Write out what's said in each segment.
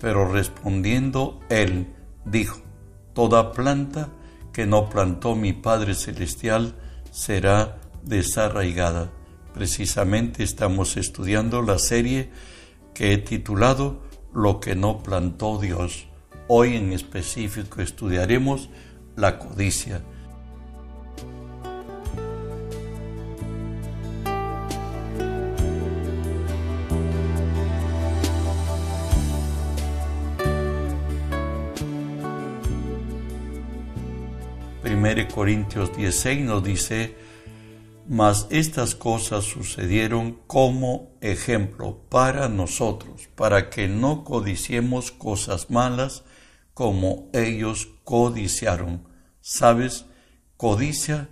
pero respondiendo él, dijo, Toda planta que no plantó mi Padre Celestial será desarraigada. Precisamente estamos estudiando la serie que he titulado Lo que no plantó Dios. Hoy en específico estudiaremos la codicia. Corintios 16 nos dice, mas estas cosas sucedieron como ejemplo para nosotros, para que no codiciemos cosas malas como ellos codiciaron. ¿Sabes? Codicia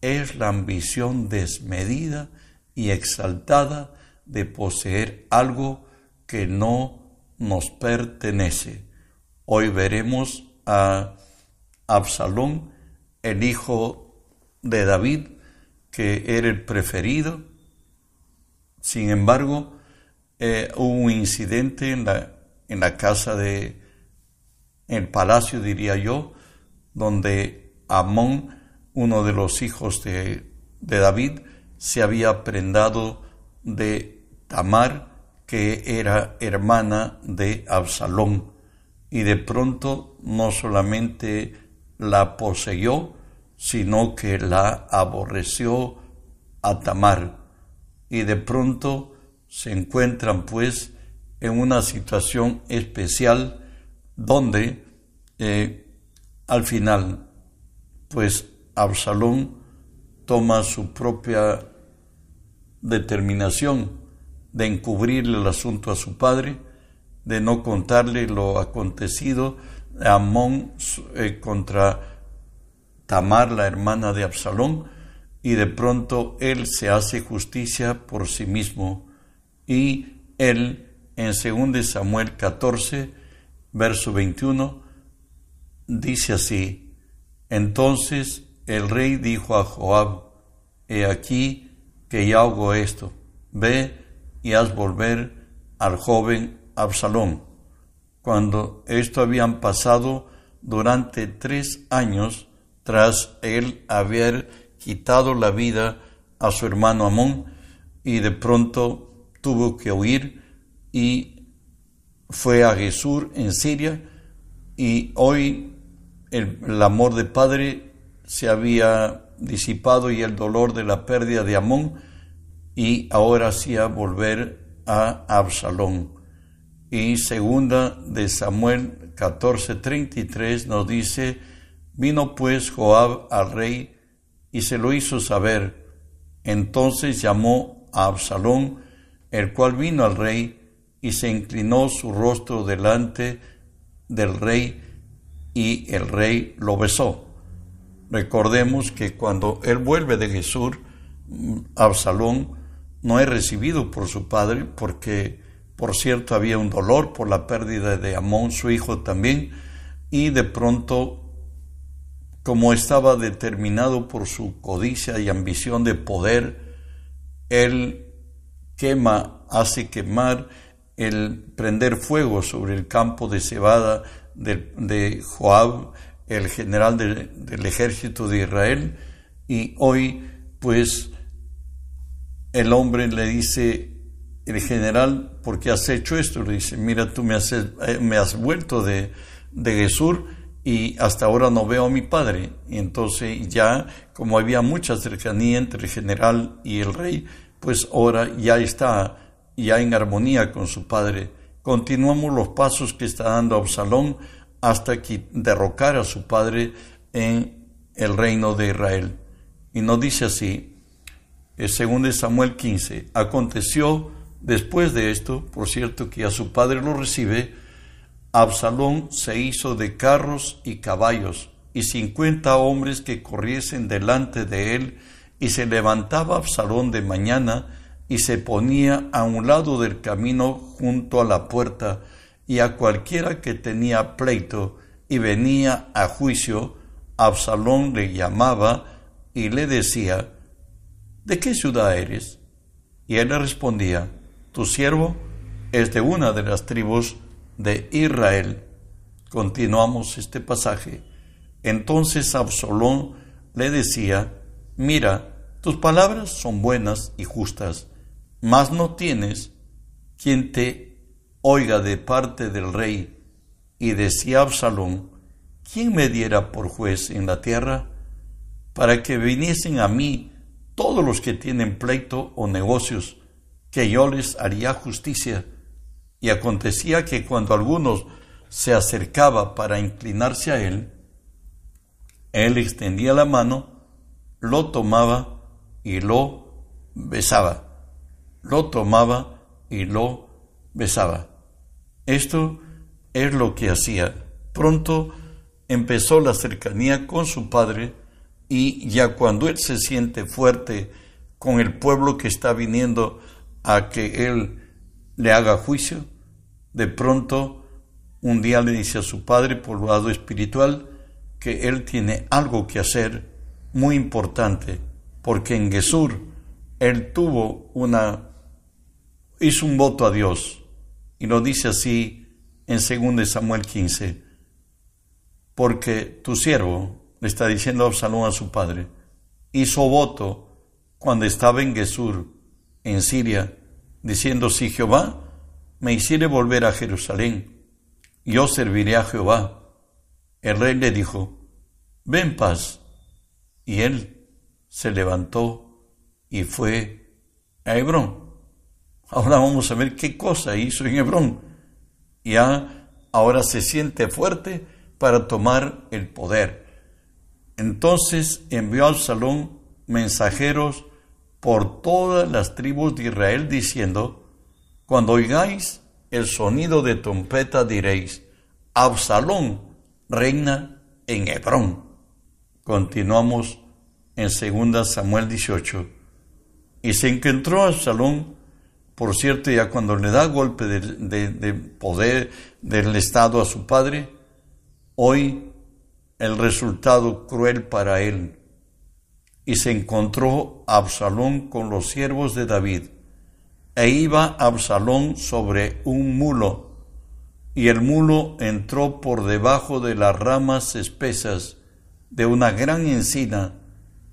es la ambición desmedida y exaltada de poseer algo que no nos pertenece. Hoy veremos a Absalón el hijo de David, que era el preferido. Sin embargo, eh, hubo un incidente en la, en la casa de, el palacio diría yo, donde Amón, uno de los hijos de, de David, se había prendado de Tamar, que era hermana de Absalón, y de pronto no solamente la poseyó, sino que la aborreció a Tamar. Y de pronto se encuentran pues en una situación especial donde eh, al final pues Absalón toma su propia determinación de encubrirle el asunto a su padre, de no contarle lo acontecido, Amón eh, contra Tamar, la hermana de Absalón, y de pronto él se hace justicia por sí mismo. Y él, en 2 Samuel 14, verso 21, dice así, entonces el rey dijo a Joab, he aquí que ya hago esto, ve y haz volver al joven Absalón cuando esto habían pasado durante tres años tras él haber quitado la vida a su hermano Amón y de pronto tuvo que huir y fue a Gesur en Siria y hoy el, el amor de padre se había disipado y el dolor de la pérdida de Amón y ahora hacía volver a Absalón. Y segunda de Samuel 14:33 nos dice, vino pues Joab al rey y se lo hizo saber. Entonces llamó a Absalón, el cual vino al rey y se inclinó su rostro delante del rey y el rey lo besó. Recordemos que cuando él vuelve de Jesús, Absalón no es recibido por su padre porque por cierto, había un dolor por la pérdida de Amón, su hijo también, y de pronto, como estaba determinado por su codicia y ambición de poder, él quema, hace quemar el prender fuego sobre el campo de cebada de, Joab, el general del ejército de Israel, y hoy pues el hombre le dice, el general, ¿por qué has hecho esto? Le dice, mira, tú me has, eh, vuelto de, de Gesur y hasta ahora no veo a mi padre. Entonces ya, como había mucha cercanía entre el general y el rey, pues ahora ya está ya en armonía con su padre. Continuamos los pasos que está dando Absalón hasta que derrocar a su padre en el reino de Israel. Y nos dice así, según Samuel 15, aconteció Después de esto, por cierto, que a su padre lo recibe, Absalón se hizo de carros y caballos, y cincuenta hombres que corriesen delante de él, y se levantaba Absalón de mañana, y se ponía a un lado del camino junto a la puerta, y a cualquiera que tenía pleito y venía a juicio, Absalón le llamaba y le decía, ¿De qué ciudad eres? Y él le respondía, Tu siervo es de una de las tribus de Israel. Continuamos este pasaje. Entonces Absalón le decía, Mira, tus palabras son buenas y justas, mas no tienes quien te oiga de parte del rey. Y decía Absalón, ¿quién me diera por juez en la tierra? Para que viniesen a mí todos los que tienen pleito o negocios, que yo les haría justicia. Y acontecía que cuando algunos se acercaba para inclinarse a él, él extendía la mano, lo tomaba y lo besaba. Lo tomaba y lo besaba. Esto es lo que hacía. Pronto empezó la cercanía con su padre y ya cuando él se siente fuerte con el pueblo que está viniendo a que él le haga juicio, de pronto un día le dice a su padre por lado espiritual que él tiene algo que hacer muy importante, porque en Gesur él tuvo una hizo un voto a Dios y lo dice así en 2 Samuel 15. Porque tu siervo, le está diciendo Absalón a su padre, hizo voto cuando estaba en Gesur, en Siria, diciendo, si Jehová me hiciere volver a Jerusalén, yo serviré a Jehová. El rey le dijo, ven paz. Y él se levantó y fue a Hebrón. Ahora vamos a ver qué cosa hizo en Hebrón. Ya ahora se siente fuerte para tomar el poder. Entonces envió al salón mensajeros por todas las tribus de Israel diciendo, cuando oigáis el sonido de trompeta diréis, Absalón reina en Hebrón. Continuamos en 2 Samuel 18. Y se encontró Absalón por cierto, ya cuando le da golpe de, poder del Estado a su padre, hoy el resultado cruel para él. Y se encontró Absalón con los siervos de David. E iba Absalón sobre un mulo, y el mulo entró por debajo de las ramas espesas de una gran encina,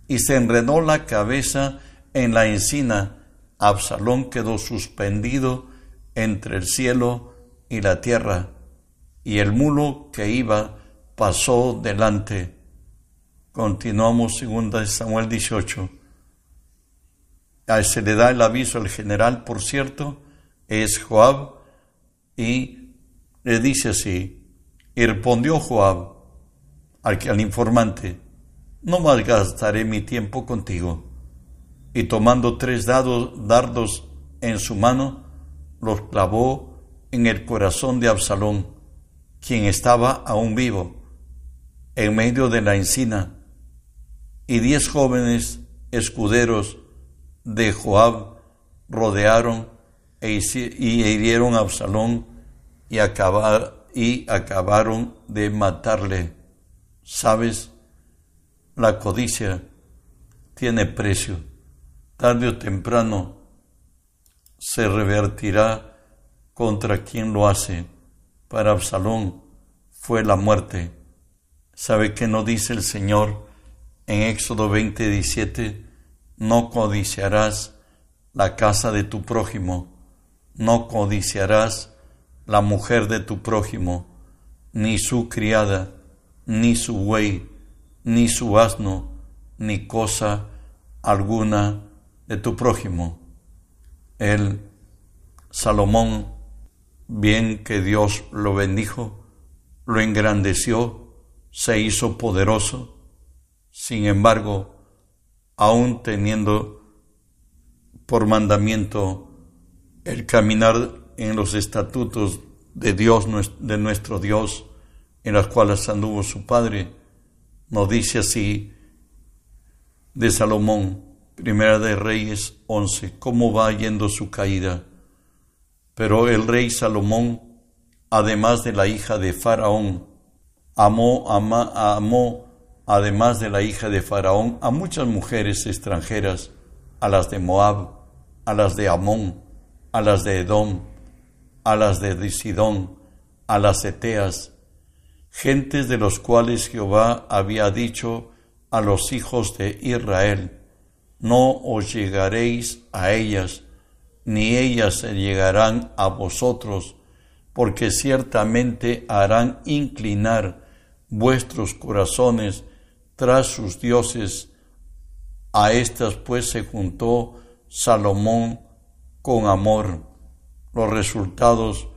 y se enredó la cabeza en la encina, Absalón quedó suspendido entre el cielo y la tierra, y el mulo que iba pasó delante. Continuamos segunda de Samuel 18. A se le da el aviso al general, por cierto, es Joab, y le dice así, y respondió Joab al, al informante, no malgastaré mi tiempo contigo y tomando tres dardos en su mano, los clavó en el corazón de Absalón, quien estaba aún vivo, en medio de la encina, y diez jóvenes escuderos de Joab rodearon e y hirieron a Absalón y, y acabaron de matarle. ¿Sabes? La codicia tiene precio tarde o temprano se revertirá contra quien lo hace. Para Absalón fue la muerte. ¿Sabe qué no dice el Señor en Éxodo 20, 17? No codiciarás la casa de tu prójimo, no codiciarás la mujer de tu prójimo, ni su criada, ni su buey, ni su asno, ni cosa alguna de tu prójimo. El Salomón, bien que Dios lo bendijo, lo engrandeció, se hizo poderoso, sin embargo, aún teniendo por mandamiento el caminar en los estatutos de Dios, de nuestro Dios, en las cuales anduvo su padre, nos dice así de Salomón, Primera de Reyes 11, cómo va yendo su caída. Pero el rey Salomón, además de la hija de Faraón, amó, amó, además de la hija de Faraón, a muchas mujeres extranjeras, a las de Moab, a las de Amón, a las de Edom, a las de Sidón, a las Eteas, gentes de los cuales Jehová había dicho a los hijos de Israel, no os llegaréis a ellas, ni ellas se llegarán a vosotros, porque ciertamente harán inclinar vuestros corazones tras sus dioses. A estas pues se juntó Salomón con amor. Los resultados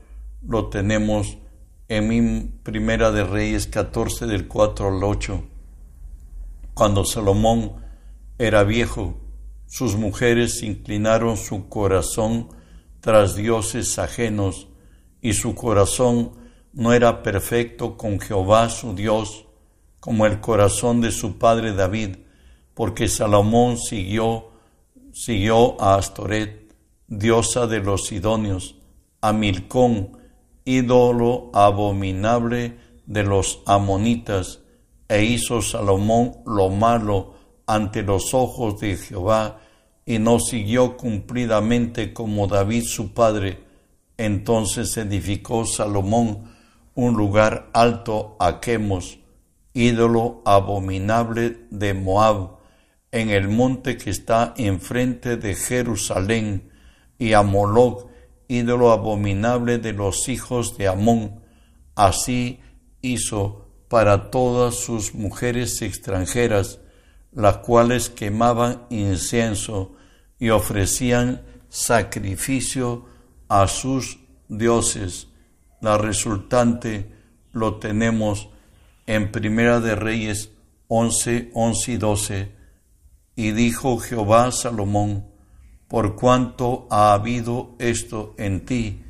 lo tenemos en Primera de Reyes 14 del 4 al 8. Cuando Salomón era viejo, sus mujeres inclinaron su corazón tras dioses ajenos, y su corazón no era perfecto con Jehová su Dios, como el corazón de su padre David, porque Salomón siguió, siguió a Astoret, diosa de los Sidonios, a Milcón, ídolo abominable de los amonitas, e hizo Salomón lo malo ante los ojos de Jehová, y no siguió cumplidamente como David su padre. Entonces edificó Salomón un lugar alto a Quemos, ídolo abominable de Moab, en el monte que está enfrente de Jerusalén, y a Moloch, ídolo abominable de los hijos de Amón. Así hizo para todas sus mujeres extranjeras, las cuales quemaban incienso y ofrecían sacrificio a sus dioses. La resultante lo tenemos en Primera de Reyes 11, 11 y 12. Y dijo Jehová a Salomón, por cuanto ha habido esto en ti,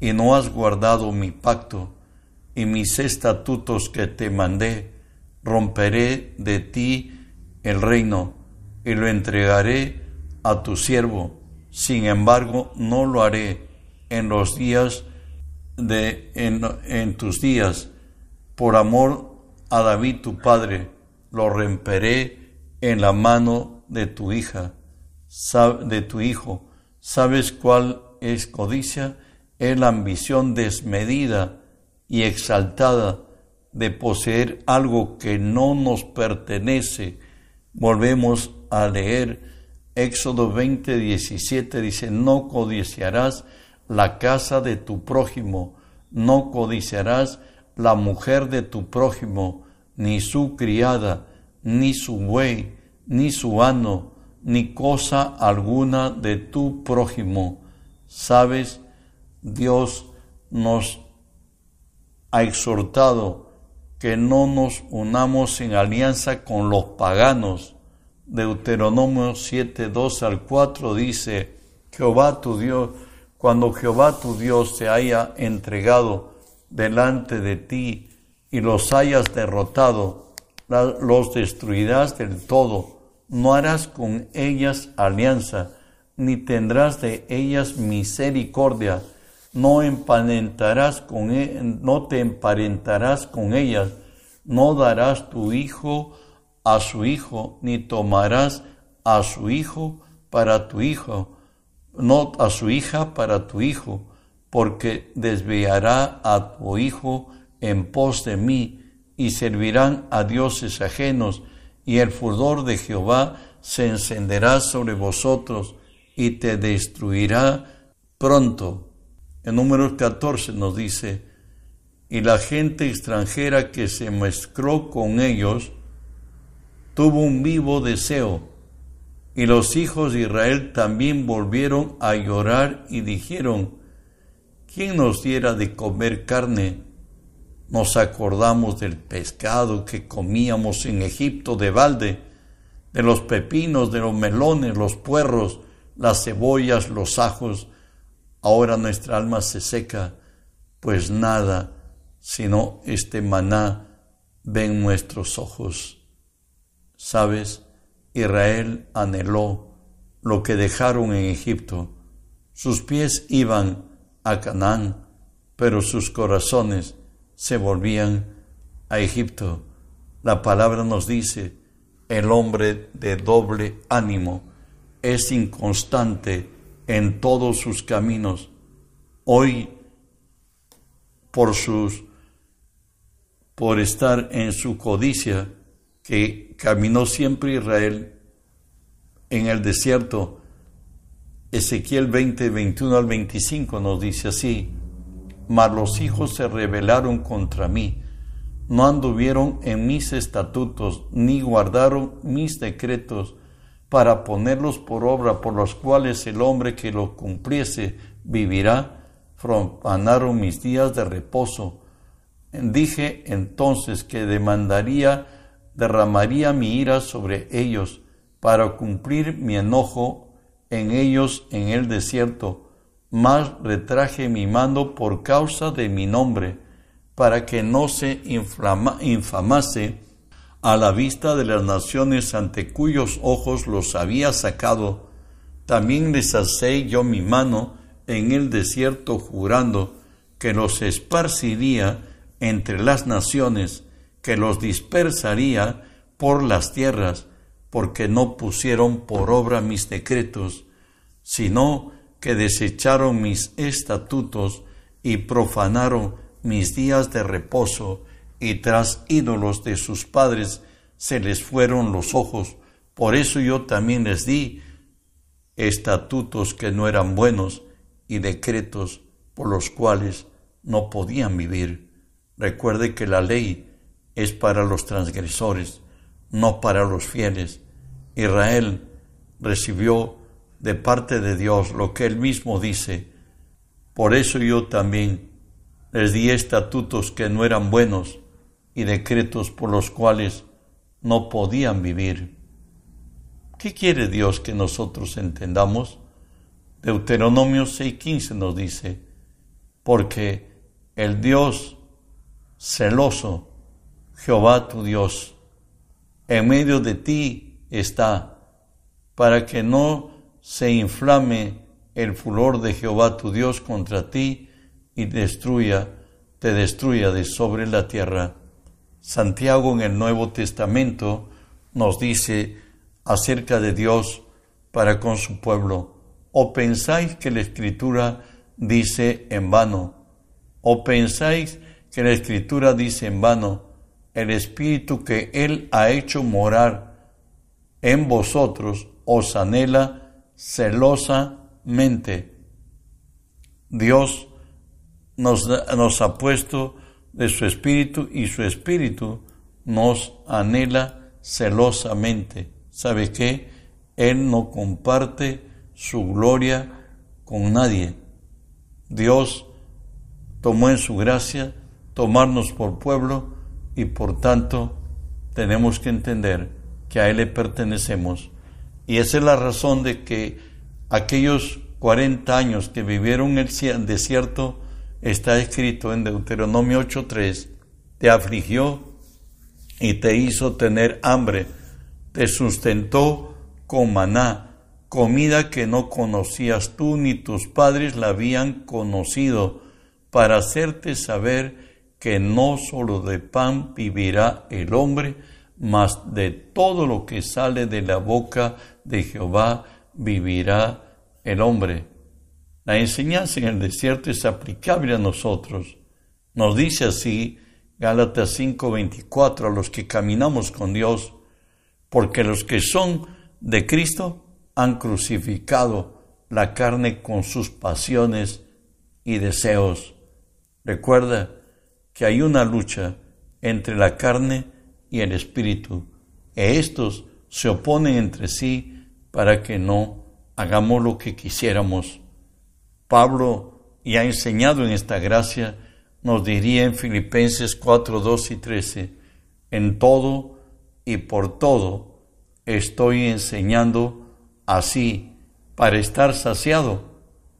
y no has guardado mi pacto y mis estatutos que te mandé, romperé de ti el reino y lo entregaré a tu siervo. Sin embargo, no lo haré en los días de en, en tus días, por amor a David tu padre, lo romperé en la mano de tu hija de tu hijo. ¿Sabes cuál es codicia? Es la ambición desmedida y exaltada de poseer algo que no nos pertenece. Volvemos a leer Éxodo 20, 17, dice, no codiciarás la casa de tu prójimo, no codiciarás la mujer de tu prójimo, ni su criada, ni su buey, ni su ano, ni cosa alguna de tu prójimo. Sabes, Dios nos ha exhortado que no nos unamos en alianza con los paganos. Deuteronomio 7, 2 al 4 dice, Jehová tu Dios, cuando Jehová tu Dios se haya entregado delante de ti y los hayas derrotado, los destruirás del todo. No harás con ellas alianza, ni tendrás de ellas misericordia, no emparentarás con e, no te emparentarás con ellas, no darás tu hijo a su hijo, ni tomarás a su hijo para tu hijo, no a su hija para tu hijo, porque desviará a tu hijo en pos de mí, y servirán a dioses ajenos, y el furor de Jehová se encenderá sobre vosotros y te destruirá pronto. En número 14 nos dice, y la gente extranjera que se mezcló con ellos tuvo un vivo deseo, y los hijos de Israel también volvieron a llorar y dijeron, ¿quién nos diera de comer carne? Nos acordamos del pescado que comíamos en Egipto de balde, de los pepinos, de los melones, los puerros, las cebollas, los ajos. Ahora nuestra alma se seca pues nada sino este maná ven nuestros ojos. Sabes, Israel anheló lo que dejaron en Egipto. Sus pies iban a Canaán, pero sus corazones se volvían a Egipto. La palabra nos dice, el hombre de doble ánimo es inconstante en todos sus caminos. Hoy, por sus por estar en su codicia, que caminó siempre Israel en el desierto. Ezequiel 20, 21 al 25 nos dice así, mas los hijos se rebelaron contra mí, no anduvieron en mis estatutos, ni guardaron mis decretos para ponerlos por obra, por los cuales el hombre que los cumpliese vivirá, profanaron mis días de reposo. Dije entonces que demandaría, derramaría mi ira sobre ellos, para cumplir mi enojo en ellos en el desierto, mas retraje mi mando por causa de mi nombre, para que no se infamase a la vista de las naciones ante cuyos ojos los había sacado. También les asé yo mi mano en el desierto jurando que los esparciría entre las naciones, que los dispersaría por las tierras, porque no pusieron por obra mis decretos, sino que desecharon mis estatutos y profanaron mis días de reposo, y tras ídolos de sus padres se les fueron los ojos. Por eso yo también les di estatutos que no eran buenos y decretos por los cuales no podían vivir. Recuerde que la ley es para los transgresores, no para los fieles. Israel recibió de parte de Dios lo que él mismo dice. Por eso yo también les di estatutos que no eran buenos y decretos por los cuales no podían vivir. ¿Qué quiere Dios que nosotros entendamos? Deuteronomio 6:15 nos dice, porque el Dios celoso, Jehová tu Dios, en medio de ti está, para que no se inflame el furor de Jehová tu Dios contra ti y destruya, te destruya de sobre la tierra. Santiago en el Nuevo Testamento nos dice acerca de Dios para con su pueblo, o pensáis que la Escritura dice en vano, o pensáis que la Escritura dice en vano, el Espíritu que Él ha hecho morar en vosotros os anhela celosamente. Dios nos, ha puesto de su espíritu y su espíritu nos anhela celosamente. ¿Sabe qué? Él no comparte su gloria con nadie. Dios tomó en su gracia tomarnos por pueblo y por tanto tenemos que entender que a Él le pertenecemos. Y esa es la razón de que aquellos 40 años que vivieron el desierto, está escrito en Deuteronomio 8.3, te afligió y te hizo tener hambre, te sustentó con maná, comida que no conocías tú ni tus padres la habían conocido, para hacerte saber que no solo de pan vivirá el hombre, mas de todo lo que sale de la boca de Jehová vivirá el hombre. La enseñanza en el desierto es aplicable a nosotros. Nos dice así Gálatas 5:24 a los que caminamos con Dios, porque los que son de Cristo han crucificado la carne con sus pasiones y deseos. Recuerda que hay una lucha entre la carne y el Espíritu. E estos se oponen entre sí para que no hagamos lo que quisiéramos. Pablo, y ha enseñado en esta gracia, nos diría en Filipenses 4, 2 y 13, en todo y por todo estoy enseñando así para estar saciado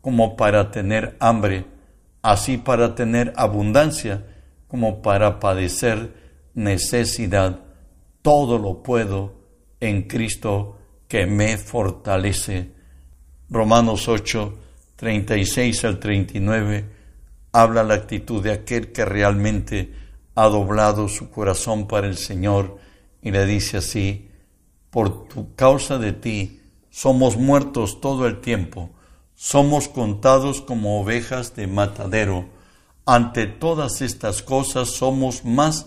como para tener hambre, así para tener abundancia como para padecer necesidad. Todo lo puedo en Cristo que me fortalece. Romanos 8, 36 al 39 habla la actitud de aquel que realmente ha doblado su corazón para el Señor y le dice así, por tu causa de ti somos muertos todo el tiempo, somos contados como ovejas de matadero. Ante todas estas cosas somos más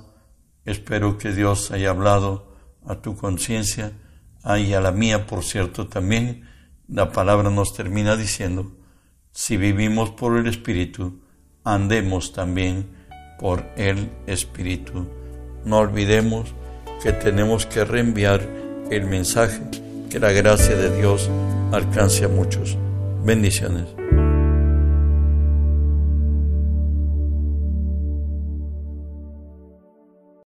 espero que Dios haya hablado a tu conciencia, y a la mía, por cierto, también. La palabra nos termina diciendo, si vivimos por el Espíritu, andemos también por el Espíritu. No olvidemos que tenemos que reenviar el mensaje, que la gracia de Dios alcance a muchos. Bendiciones.